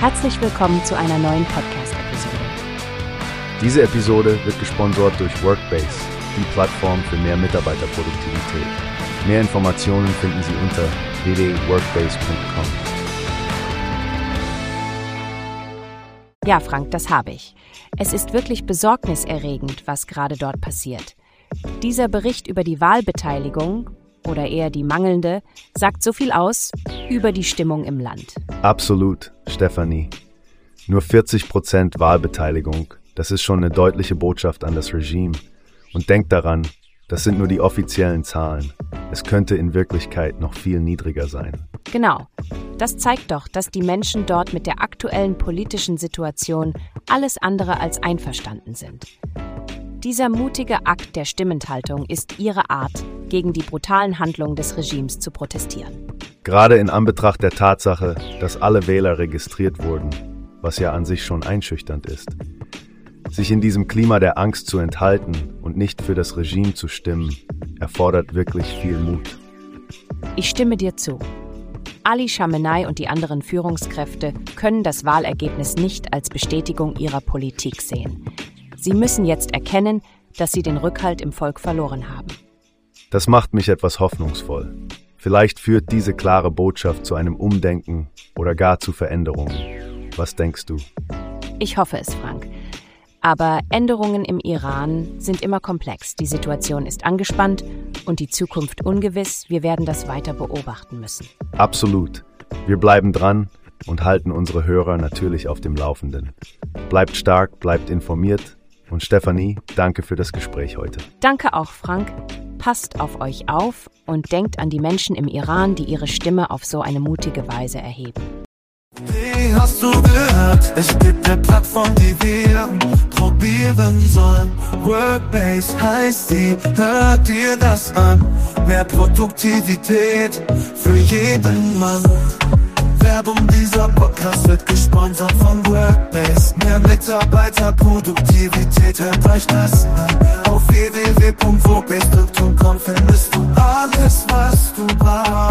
Herzlich willkommen zu einer neuen Podcast-Episode. Diese Episode wird gesponsert durch Workbase, die Plattform für mehr Mitarbeiterproduktivität. Mehr Informationen finden Sie unter www.workbase.com. Ja, Frank, das habe ich. Es ist wirklich besorgniserregend, was gerade dort passiert. Dieser Bericht über die Wahlbeteiligung oder eher die mangelnde, sagt so viel aus über die Stimmung im Land. Absolut, Stefanie. Nur 40 Prozent Wahlbeteiligung, das ist schon eine deutliche Botschaft an das Regime. Und denkt daran, das sind nur die offiziellen Zahlen. Es könnte in Wirklichkeit noch viel niedriger sein. Genau. Das zeigt doch, dass die Menschen dort mit der aktuellen politischen Situation alles andere als einverstanden sind. Dieser mutige Akt der Stimmenthaltung ist ihre Art, gegen die brutalen Handlungen des Regimes zu protestieren. Gerade in Anbetracht der Tatsache, dass alle Wähler registriert wurden, was ja an sich schon einschüchternd ist. Sich in diesem Klima der Angst zu enthalten und nicht für das Regime zu stimmen, erfordert wirklich viel Mut. Ich stimme dir zu. Ali Khamenei und die anderen Führungskräfte können das Wahlergebnis nicht als Bestätigung ihrer Politik sehen. Sie müssen jetzt erkennen, dass sie den Rückhalt im Volk verloren haben. Das macht mich etwas hoffnungsvoll. Vielleicht führt diese klare Botschaft zu einem Umdenken oder gar zu Veränderungen. Was denkst du? Ich hoffe es, Frank. Aber Änderungen im Iran sind immer komplex. Die Situation ist angespannt und die Zukunft ungewiss. Wir werden das weiter beobachten müssen. Absolut. Wir bleiben dran und halten unsere Hörer natürlich auf dem Laufenden. Bleibt stark, bleibt informiert und Stefanie, danke für das Gespräch heute. Danke auch, Frank. Passt auf euch auf und denkt an die Menschen im Iran, die ihre Stimme auf so eine mutige Weise erheben. Wie hast du gehört? Es gibt eine Plattform, die wir probieren sollen. Workbase heißt die, hört dir das an. Mehr Produktivität für jeden Mann. Werbung, dieser Podcast wird gesponsert von Workbase. Mehr Mitarbeiter, Produktivität, hört euch das an. Auf www.workbase.com findest du alles, was du brauchst.